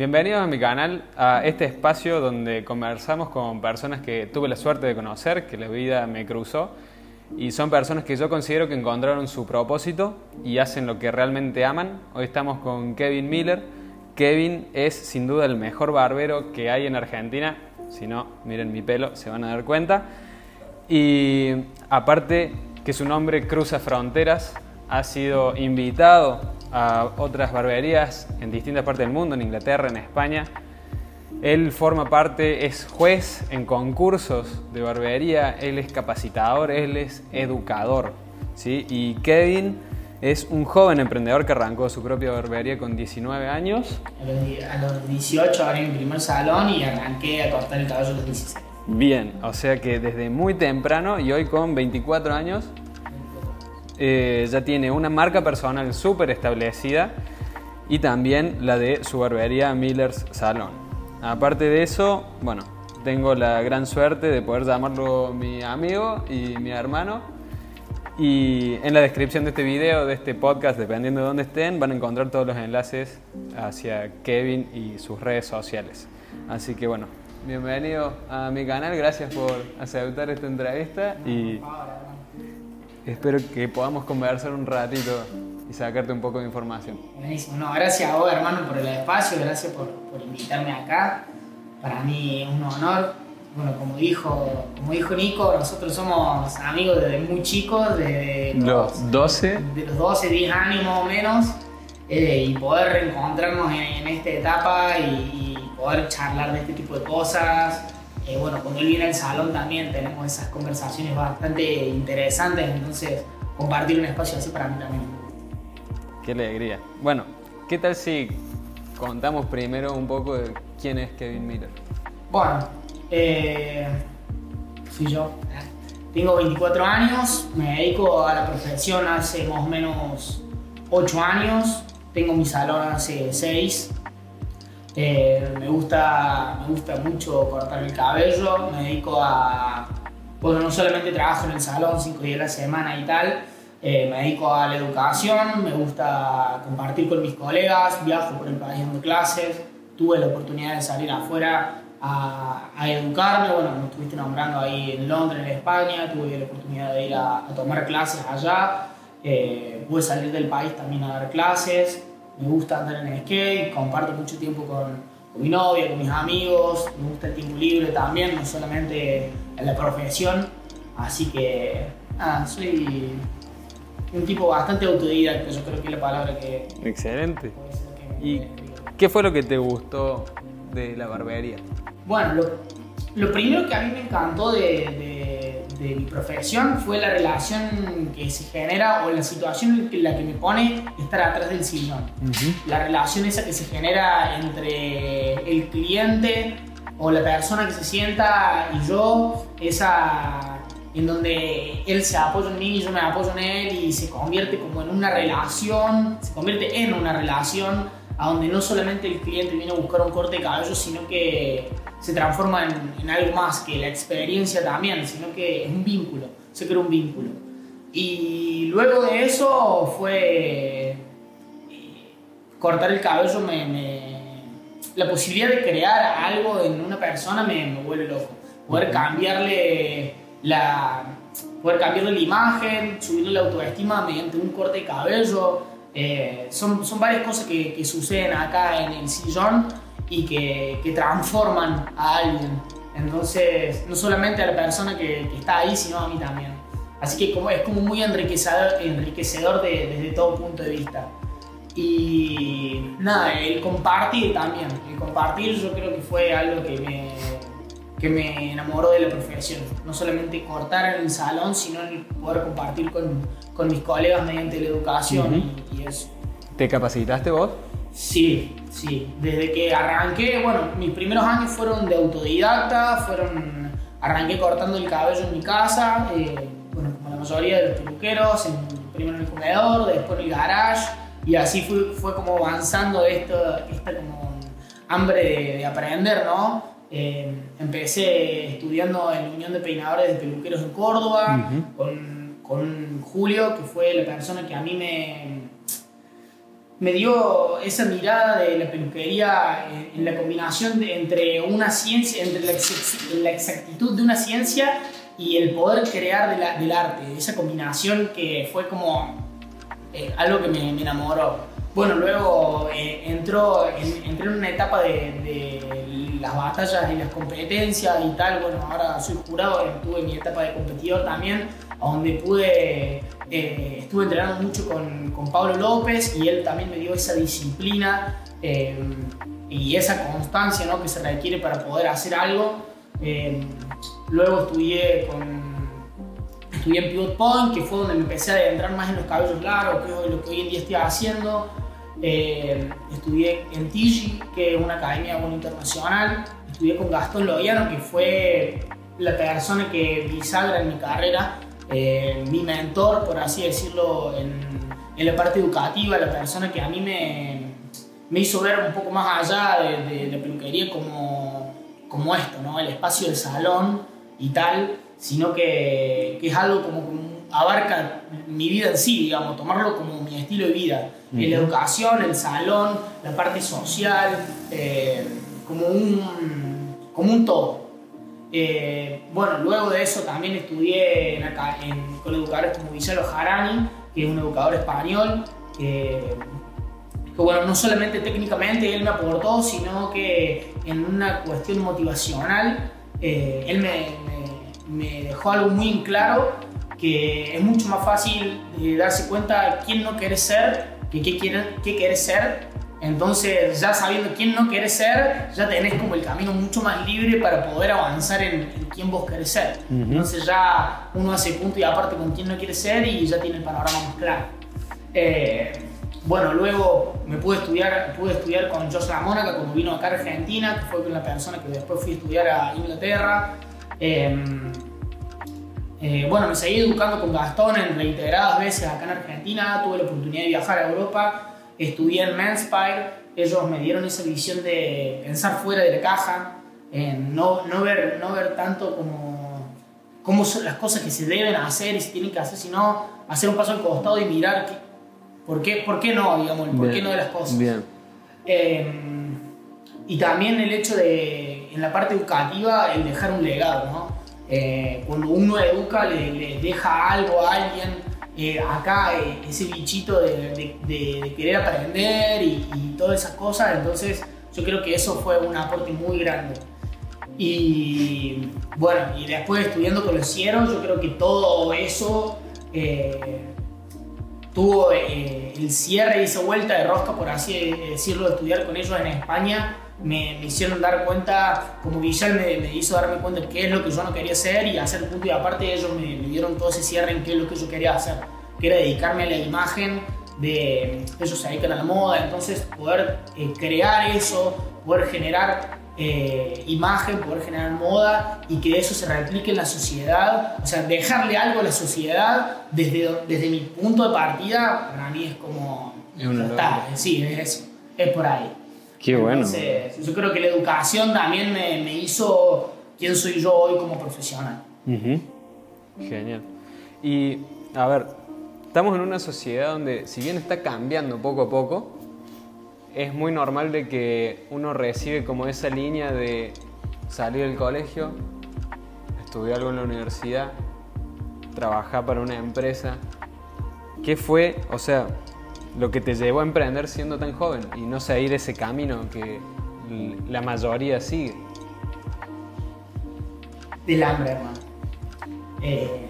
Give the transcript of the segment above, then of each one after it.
bienvenidos a mi canal, a este espacio donde conversamos con personas que tuve la suerte de conocer, que la vida me cruzó, y son personas que yo considero que encontraron su propósito y hacen lo que realmente aman. Hoy estamos con Kevin Miller. Kevin es sin duda el mejor barbero que hay en Argentina, si no, miren mi pelo, se van a dar cuenta. Y aparte que su nombre cruza fronteras, ha sido invitado a otras barberías en distintas partes del mundo, en Inglaterra, en España. Él forma parte, es juez en concursos de barbería, él es capacitador, él es educador. ¿sí? Y Kevin es un joven emprendedor que arrancó su propia barbería con 19 años. A los 18 abrí mi primer salón y arranqué a cortar el cabello a los 16. Bien, o sea que desde muy temprano y hoy con 24 años eh, ya tiene una marca personal súper establecida y también la de su barbería Miller's Salon. Aparte de eso, bueno, tengo la gran suerte de poder llamarlo mi amigo y mi hermano. Y en la descripción de este video, de este podcast, dependiendo de dónde estén, van a encontrar todos los enlaces hacia Kevin y sus redes sociales. Así que bueno, bienvenido a mi canal, gracias por aceptar esta entrevista y espero que podamos conversar un ratito y sacarte un poco de información. Buenísimo, no, gracias a vos hermano por el espacio, gracias por, por invitarme acá. Para mí es un honor. Bueno, como dijo, como dijo Nico, nosotros somos amigos desde muy chicos, desde los, 12. De los 12, 10 años más o menos, eh, y poder reencontrarnos en, esta etapa y, y poder charlar de este tipo de cosas, eh, bueno, cuando él viene al salón también tenemos esas conversaciones bastante interesantes, entonces compartir un espacio así para mí también. Qué alegría. Bueno, ¿qué tal si contamos primero un poco de quién es Kevin Miller? Bueno, eh, soy yo. Tengo 24 años, me dedico a la profesión hace más o menos 8 años, tengo mi salón hace 6 eh, me, gusta, me gusta mucho cortar el cabello, me dedico a... Bueno, no solamente trabajo en el salón cinco días a la semana y tal, eh, me dedico a la educación, me gusta compartir con mis colegas, viajo por el país dando clases, tuve la oportunidad de salir afuera a, educarme, bueno, me estuviste nombrando ahí en Londres, en España, tuve la oportunidad de ir a, tomar clases allá, eh, pude salir del país también a dar clases, me gusta andar en el skate, comparto mucho tiempo con, mi novia, con mis amigos, me gusta el tiempo libre también, no solamente en la profesión. Así que, nada, soy un tipo bastante autodidacta, yo creo que es la palabra que... Excelente. ¿Y qué fue lo que te gustó de la barbería? Bueno, lo, primero que a mí me encantó de de mi profesión fue la relación que se genera o la situación en la que me pone estar atrás del sillón. La relación esa que se genera entre el cliente o la persona que se sienta y yo, esa en donde él se apoya en mí y yo me apoyo en él y se convierte como en una relación, se convierte en una relación a donde no solamente el cliente viene a buscar un corte de cabello, sino que se transforma en, algo más que la experiencia también, sino que es un vínculo, se crea un vínculo. Y luego de eso fue eh, cortar el cabello, me, la posibilidad de crear algo en una persona me, vuelve loco. Poder cambiarle la, poder cambiarle la imagen, subirle la autoestima mediante un corte de cabello. Eh, son, son varias cosas que, que suceden acá en el sillón y que, que, transforman a alguien. Entonces, no solamente a la persona que, que, está ahí, sino a mí también. Así que como, es como muy enriquecedor, enriquecedor de, desde todo punto de vista. Y nada, el compartir también. El compartir yo creo que fue algo que me, que me enamoró de la profesión. No solamente cortar en el salón, sino el poder compartir con, con mis colegas mediante la educación y, y eso. ¿Te capacitaste vos? Sí, sí. Desde que arranqué, bueno, mis primeros años fueron de autodidacta, fueron, arranqué cortando el cabello en mi casa, eh, bueno, como la mayoría de los peluqueros, primero en el comedor, después en el garage, y así fue, fue como avanzando esto, esta como hambre de, aprender, ¿no? Eh, empecé estudiando en la Unión de Peinadores de Peluqueros en Córdoba, con, con Julio, que fue la persona que a mí me me dio esa mirada de la peluquería en, la combinación entre una ciencia, entre la, exactitud de una ciencia y el poder crear del arte, esa combinación que fue como eh, algo que me, enamoró. Bueno, luego eh, entró, entré en una etapa de, las batallas y las competencias y tal. Bueno, ahora soy jurado, tuve mi etapa de competidor también, donde pude eh, estuve entrenando mucho con, con, Pablo López y él también me dio esa disciplina eh, y esa constancia ¿no? que se requiere para poder hacer algo. Eh, luego estudié, con, estudié en Pivot Point, que fue donde me empecé a adentrar más en los cabellos largos, que es lo que hoy en día estoy haciendo. Estudié en TIGI, que es una academia bueno, internacional. Estudié con Gastón Loiano, que fue la persona que bisagra en mi carrera eh, mi mentor, por así decirlo, en, la parte educativa, la persona que a mí me, me hizo ver un poco más allá de, la peluquería como, como esto, ¿no? el espacio del salón y tal, sino que, que es algo como, abarca mi vida en sí, digamos, tomarlo como mi estilo de vida. La educación, el salón, la parte social, eh, como, un, como un todo. Eh, bueno, luego de eso también estudié en, con educadores como Vicelo Jarani, que es un educador español, que, bueno, no solamente técnicamente él me aportó, sino que en una cuestión motivacional, eh, él me, me, dejó algo muy en claro, que es mucho más fácil de darse cuenta quién no quiere ser que qué quiere, qué quiere ser entonces, ya sabiendo quién no querés ser, ya tenés como el camino mucho más libre para poder avanzar en, quién vos querés ser. Entonces, ya uno hace punto y aparte con quién no quiere ser y ya tiene el panorama más claro. Eh, bueno, luego me pude estudiar, pude estudiar con José Mónaca cuando vino acá a Argentina, que fue con la persona que después fui a estudiar a Inglaterra. Em, eh, bueno, me seguí educando con Gastón en reiteradas veces acá en Argentina, tuve la oportunidad de viajar a Europa estudié en Manspire, ellos me dieron esa visión de pensar fuera de la caja, no, no, ver, no ver tanto como cómo son las cosas que se deben hacer y se tienen que hacer, sino hacer un paso al costado y mirar por, qué, por qué no, digamos, el por qué no de las cosas. Bien. Em, y también el hecho de, en la parte educativa, el dejar un legado, ¿no? Eh, cuando uno educa, le, deja algo a alguien eh, acá eh, ese bichito de, querer aprender y, todas esas cosas, entonces yo creo que eso fue un aporte muy grande. Y bueno, y después estudiando con los cieros, yo creo que todo eso eh, tuvo el cierre y esa vuelta de rosca, por así decirlo, de estudiar con ellos en España, me, hicieron dar cuenta, como Guillén me, me, hizo darme cuenta de qué es lo que yo no quería hacer y hacer punto y aparte ellos me, dieron todo ese cierre en qué es lo que yo quería hacer, que era dedicarme a la imagen, de ellos se dedican a la moda, entonces poder eh, crear eso, poder generar eh, imagen, poder generar moda y que eso se replique en la sociedad, o sea, dejarle algo a la sociedad desde, desde mi punto de partida, para mí es como... Es está, sí, es eso, es por ahí. Qué bueno. yo creo que la educación también me, me hizo quién soy yo hoy como profesional. Genial. Y, a ver, estamos en una sociedad donde, si bien está cambiando poco a poco, es muy normal de que uno recibe como esa línea de salir del colegio, estudiar algo en la universidad, trabajar para una empresa. ¿Qué fue, o sea, lo que te llevó a emprender siendo tan joven y no seguir ese camino que la mayoría sigue? Del hambre, hermano. Eh,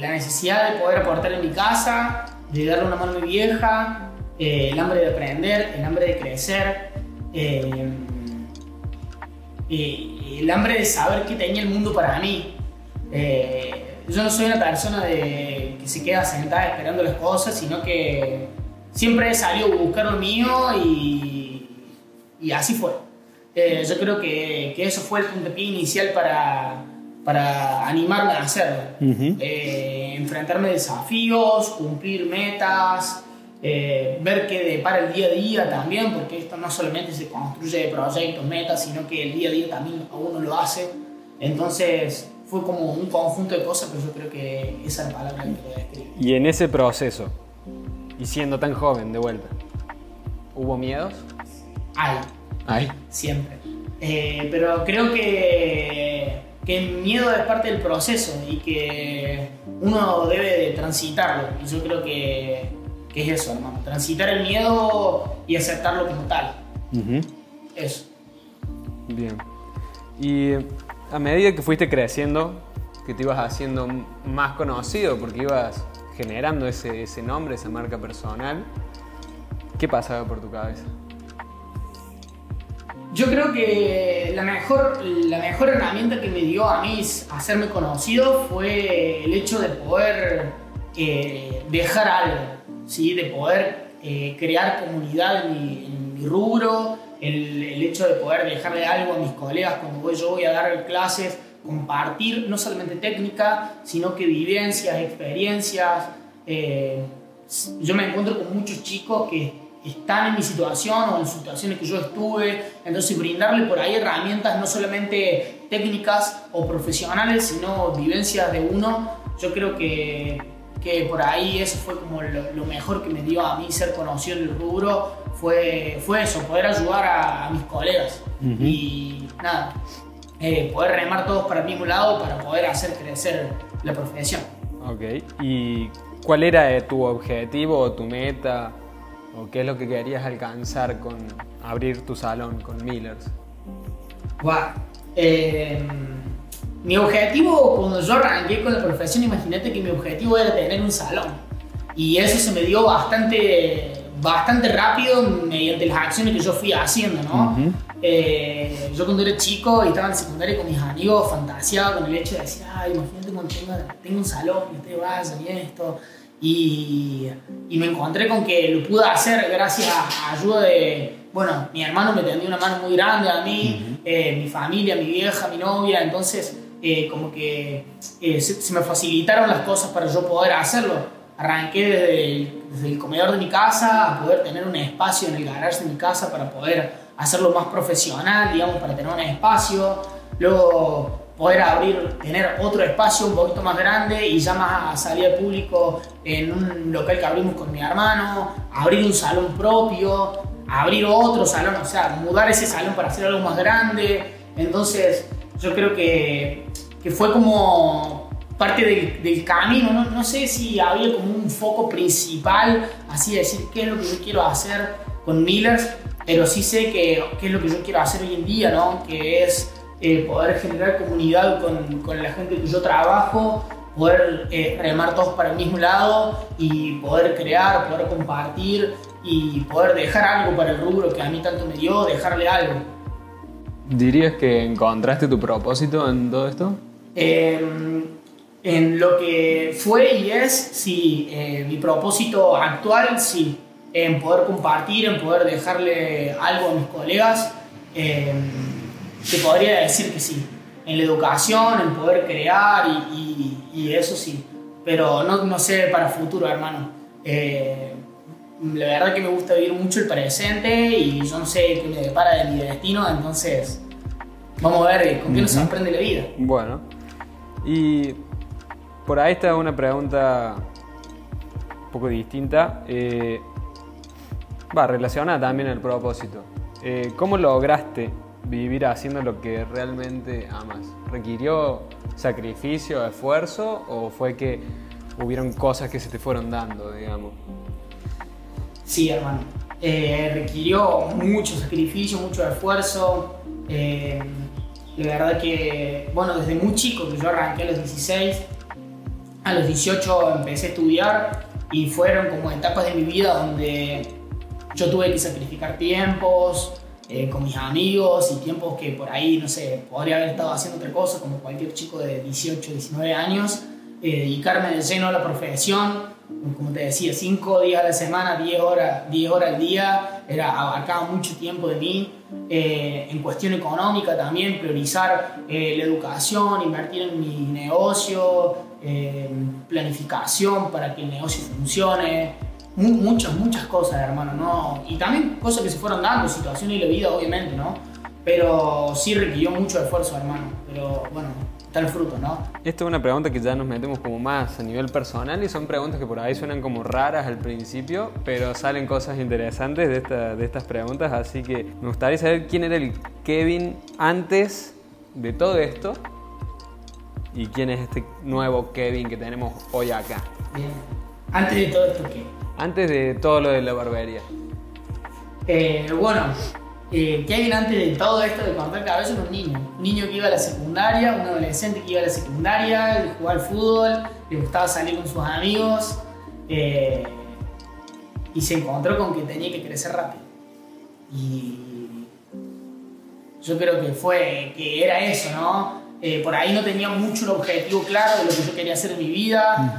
la necesidad de poder aportar en mi casa, de darle una mano a mi vieja, eh, el hambre de aprender, el hambre de crecer, eh, el hambre de saber que tenía el mundo para mí. yo no soy una persona de se queda sentada esperando las cosas, sino que siempre he salido a buscar lo mío y, y así fue. Eh, yo creo que, que, eso fue el puntapié inicial para, para animarme a hacerlo. Eh, enfrentarme a desafíos, cumplir metas, eh, ver qué depara el día a día también, porque esto no solamente se construye de proyectos, metas, sino que el día a día también a uno lo hace. Entonces, fue como un conjunto de cosas, pero yo creo que esa es la palabra que lo describe. Y en ese proceso, Y siendo tan joven, de vuelta. ¿Hubo miedos? Hay. Hay. Siempre. Eh, pero creo que, que el miedo es parte del proceso y que uno debe de transitarlo. Y yo creo que, que es eso, hermano. Transitar el miedo y aceptarlo como tal. Eso. Bien. Y a medida que fuiste creciendo, que te ibas haciendo más conocido porque ibas generando ese, nombre, esa marca personal, ¿qué pasaba por tu cabeza? Yo creo que la mejor, la mejor herramienta que me dio a mí hacerme conocido fue el hecho de poder eh, dejar algo, ¿sí? de poder eh, crear comunidad en en mi rubro, el, el, hecho de poder dejarle algo a mis colegas cuando yo voy a dar clases, compartir no solamente técnica, sino que vivencias, experiencias. Eh, yo me encuentro con muchos chicos que están en mi situación o en situaciones que yo estuve, entonces brindarle por ahí herramientas no solamente técnicas o profesionales, sino vivencias de uno, yo creo que, que por ahí eso fue como lo, mejor que me dio a mí ser conocido en el rubro, fue, fue eso, poder ayudar a, mis colegas y nada, eh, poder remar todos para el mismo lado para poder hacer crecer la profesión. Ok, ¿y cuál era tu objetivo o tu meta? ¿O qué es lo que querías alcanzar con abrir tu salón con Millers? Wow. Eh, mi objetivo, cuando yo arranqué con la profesión, imagínate que mi objetivo era tener un salón. Y eso se me dio bastante, bastante rápido mediante las acciones que yo fui haciendo, ¿no? Eh, yo cuando era chico y estaba en secundaria con mis amigos, fantaseaba con el hecho de decir, ay, imagínate cuando tengo, un salón y ustedes vayan y esto. Y, y, me encontré con que lo pude hacer gracias a ayuda de, bueno, mi hermano me tendió una mano muy grande a mí, eh, mi familia, mi vieja, mi novia, entonces eh, como que eh, se, me facilitaron las cosas para yo poder hacerlo. Arranqué desde desde el comedor de mi casa a poder tener un espacio en el garage de mi casa para poder hacerlo más profesional, digamos, para tener un espacio. Luego poder abrir, tener otro espacio un poquito más grande y ya más a salida público en un local que abrimos con mi hermano, abrir un salón propio, abrir otro salón, o sea, mudar ese salón para hacer algo más grande. Entonces, yo creo que, fue como parte del, del camino, ¿no? no sé si había como un foco principal, así de decir qué es lo que yo quiero hacer con Millers, pero sí sé que, qué es lo que yo quiero hacer hoy en día, ¿no? que es eh, poder generar comunidad con, con, la gente que yo trabajo, poder eh, remar todos para el mismo lado y poder crear, poder compartir y poder dejar algo para el rubro que a mí tanto me dio, dejarle algo. ¿Dirías que encontraste tu propósito en todo esto? Eh, en lo que fue y es, sí, eh, mi propósito actual, sí, en poder compartir, en poder dejarle algo a mis colegas. Eh, te podría decir que sí. En la educación, en poder crear y, y, eso sí. Pero no, no, sé para futuro, hermano. Eh, la verdad que me gusta vivir mucho el presente y yo no sé qué me depara de mi destino, entonces vamos a ver con qué nos sorprende la vida. Bueno, y por ahí está una pregunta un poco distinta. Eh, va, relacionada también al propósito. Eh, ¿Cómo lograste vivir haciendo lo que realmente amas? ¿Requirió sacrificio, esfuerzo o fue que hubieron cosas que se te fueron dando, digamos? Sí, hermano. Eh, requirió mucho sacrificio, mucho esfuerzo. Eh, verdad que, bueno, desde muy chico, que yo arranqué a los 16, a los 18 empecé a estudiar y fueron como etapas de mi vida donde yo tuve que sacrificar tiempos, eh, con mis amigos y tiempos que por ahí, no sé, podría haber estado haciendo otra cosa, como cualquier chico de 18, 19 años, eh, dedicarme de lleno a la profesión, como te decía, 5 días a la semana, 10 horas, 10 horas al día, era, abarcaba mucho tiempo de mí. Eh, en cuestión económica también, priorizar la educación, invertir en mi negocio, planificación para que el negocio funcione, muchas, muchas cosas, hermano, ¿no? Y también cosas que se fueron dando, situaciones y la vida, obviamente, ¿no? Pero sí requirió mucho esfuerzo, hermano. Pero bueno, el fruto, ¿no? Esto es una pregunta que ya nos metemos como más a nivel personal y son preguntas que por ahí suenan como raras al principio, pero salen cosas interesantes de, esta, de estas preguntas, así que me gustaría saber quién era el Kevin antes de todo esto y quién es este nuevo Kevin que tenemos hoy acá. Bien. Antes de todo esto, ¿qué? Antes de todo lo de la barbería. Eh, bueno, eh, Kevin antes de todo esto de cortar cabeza era un niño. Un niño que iba a la secundaria, un adolescente que iba a la secundaria, que jugaba al fútbol, le gustaba salir con sus amigos eh, y se encontró con que tenía que crecer rápido. Y yo creo que fue, que era eso, ¿no? Eh, por ahí no tenía mucho un objetivo claro de lo que yo quería hacer en mi vida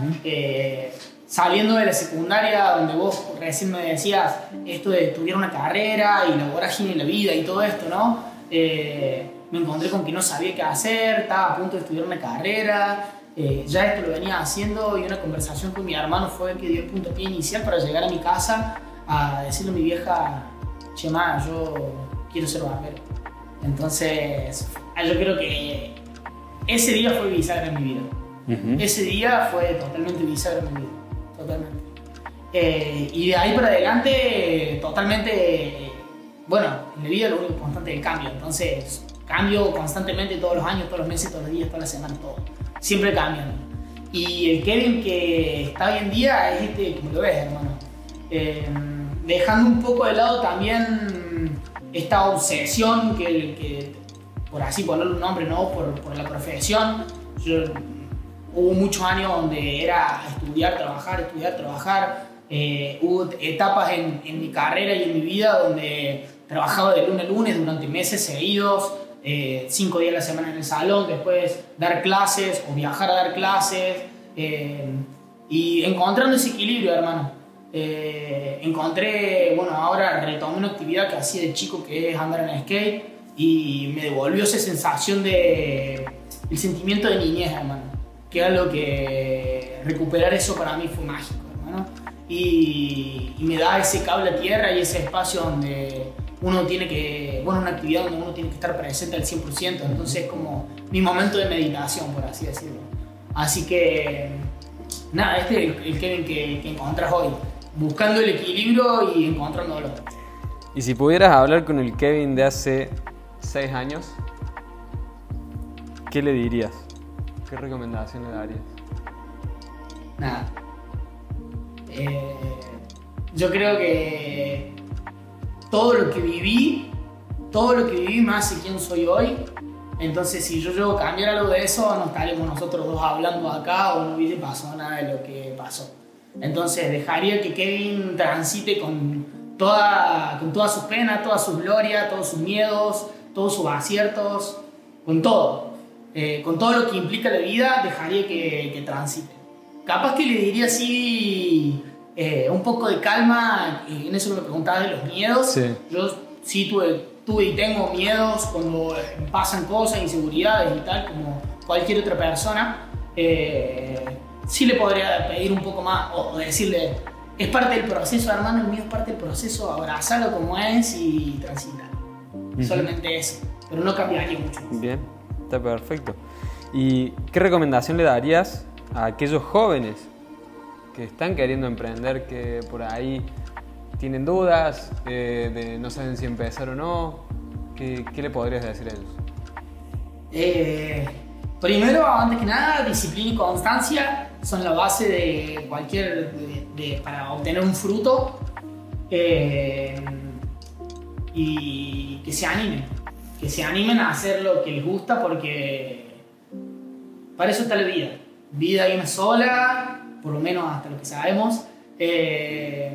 saliendo de la secundaria, donde vos recién me decías esto de estudiar una carrera y la vorágine en la vida y todo esto, ¿no? Eh, me encontré con que no sabía qué hacer, estaba a punto de estudiar una carrera, eh, ya esto lo venía haciendo y una conversación con mi hermano fue que dio el puntapié inicial para llegar a mi casa a decirle a mi vieja, Chema, yo quiero ser barbero. Entonces, yo creo que ese día fue bisagra en mi vida. Ese día fue totalmente bisagra en mi vida totalmente. Eh, y de ahí para adelante, totalmente, bueno, en la vida lo único constante es el cambio. Entonces, cambio constantemente todos los años, todos los meses, todos los días, todas las semanas, todo. Siempre cambian. Y el Kevin que está hoy en día es este como lo ves, hermano. Eh, dejando un poco de lado también esta obsesión que, que por así ponerle un nombre, ¿no? Por, por la profesión. Yo Hubo muchos años donde era estudiar, trabajar, estudiar, trabajar. Eh, hubo etapas en, en, mi carrera y en mi vida donde trabajaba de lunes a lunes durante meses seguidos, eh, cinco días a la semana en el salón, después dar clases o viajar a dar clases. Eh, y encontrando ese equilibrio, hermano. encontré, bueno, ahora retomé una actividad que hacía de chico que es andar en skate y me devolvió esa sensación de el sentimiento de niñez, hermano que era lo que recuperar eso para mí fue mágico, hermano. Y, me da ese cable a tierra y ese espacio donde uno tiene que, bueno, una actividad donde uno tiene que estar presente al 100%, entonces es como mi momento de meditación, por así decirlo. Así que, nada, este es el, Kevin que, que hoy, buscando el equilibrio y encontrándolo. Y si pudieras hablar con el Kevin de hace 6 años, ¿qué le dirías? ¿Qué recomendación le darías? Nada. Eh, yo creo que todo lo que viví, todo lo que viví más hace quién soy hoy. Entonces, si yo llego a cambiar algo de eso, no estaríamos nosotros dos hablando acá o no hubiese pasado nada de lo que pasó. Entonces, dejaría que Kevin transite con toda, con todas sus penas, todas sus glorias, todos sus miedos, todos sus aciertos, con todo. Eh, con todo lo que implica la vida, dejaría que, transite. Capaz que le diría así eh, un poco de calma, en eso me preguntaba de los miedos. Yo sí tuve, tuve y tengo miedos cuando pasan cosas, inseguridades y tal, como cualquier otra persona. Eh, sí le podría pedir un poco más o decirle, es parte del proceso, hermano, el mío es parte del proceso, abrazarlo como es y transitar. Solamente eso, pero no cambiaría mucho. Bien. Perfecto. ¿Y qué recomendación le darías a aquellos jóvenes que están queriendo emprender, que por ahí tienen dudas, eh, no saben si empezar o no? ¿Qué, le podrías decir a ellos? Eh, primero, antes que nada, disciplina y constancia son la base de cualquier, para obtener un fruto eh, y que se animen que se animen a hacer lo que les gusta porque para eso está la vida. Vida hay una sola, por lo menos hasta lo que sabemos. Eh,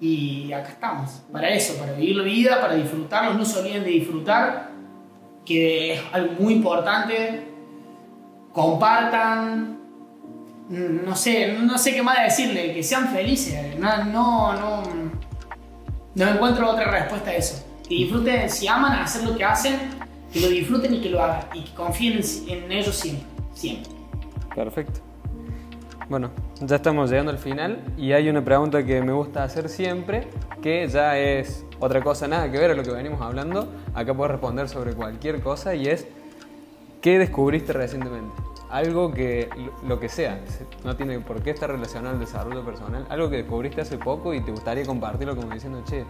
y acá estamos, para eso, para vivir la vida, para disfrutarlo. No se olviden de disfrutar, que es algo muy importante. Compartan, no sé, no sé qué más decirle, que sean felices. No, no, no encuentro otra respuesta a eso que disfruten, si aman hacer lo que hacen, que lo disfruten y que lo hagan y que confíen en, ellos siempre, siempre. Perfecto. Bueno, ya estamos llegando al final y hay una pregunta que me gusta hacer siempre, que ya es otra cosa, nada que ver a lo que venimos hablando. Acá puedes responder sobre cualquier cosa y es, ¿Qué descubriste recientemente? Algo que, lo que sea, no tiene por qué estar relacionado al desarrollo personal, algo que descubriste hace poco y te gustaría compartirlo como diciendo, che,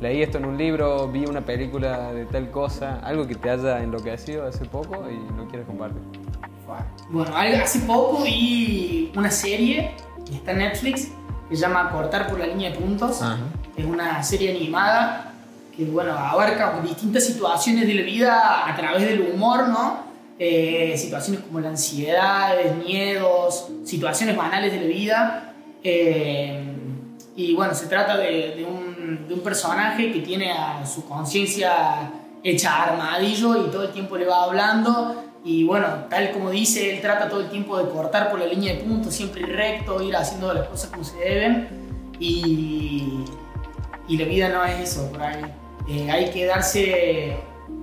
leí esto en un libro, vi una película de tal cosa, algo que te haya enloquecido hace poco y lo quieres compartir. Bueno, hace poco vi una serie que está en Netflix que se llama Cortar por la línea de puntos. Es una serie animada que bueno, abarca distintas situaciones de la vida a través del humor, ¿no? Eh, situaciones como la ansiedad, miedos, situaciones banales de la vida. Eh, y bueno, se trata de, un, personaje que tiene a su conciencia hecha armadillo y todo el tiempo le va hablando. Y bueno, tal como dice, él trata todo el tiempo de cortar por la línea de puntos, siempre recto, ir haciendo las cosas como se deben. Y, y la vida no es eso, por ahí. Eh, hay que darse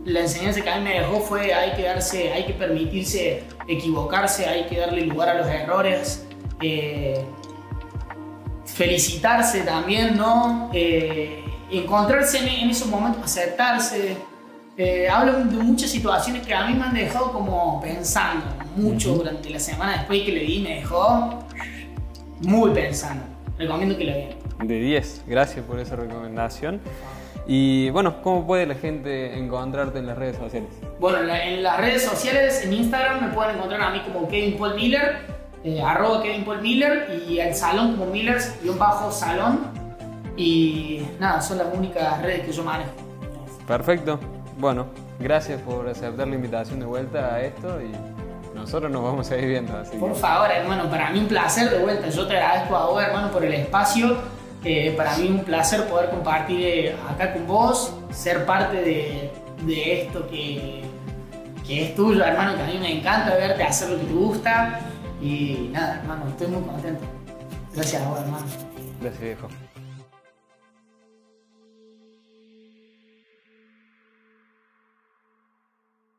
la enseñanza que a mí me dejó fue hay que darse, hay que permitirse equivocarse, hay que darle lugar a los errores, eh, felicitarse también, ¿no? Eh, encontrarse en, esos momentos, aceptarse. Eh, hablo de muchas situaciones que a mí me han dejado como pensando mucho durante la semana después que le di, me dejó muy pensando. Recomiendo que lo vean. De 10, gracias por esa recomendación. Y bueno, ¿cómo puede la gente encontrarte en las redes sociales? Bueno, en, las redes sociales, en Instagram me pueden encontrar a mí como Kevin Paul Miller, eh, arroba Kevin Paul Miller y el salón como Millers y un bajo salón. Y nada, son las únicas redes que yo manejo. Perfecto. Bueno, gracias por aceptar la invitación de vuelta a esto y nosotros nos vamos a ir viendo. por favor, hermano, para mí un placer de vuelta. Yo te agradezco a vos, hermano, por el espacio para mí un placer poder compartir eh, acá con vos, ser parte de, esto que, que, es tuyo, hermano, que a mí me encanta verte hacer lo que te gusta. Y nada, hermano, estoy muy contento. Gracias a vos, hermano. Gracias, viejo.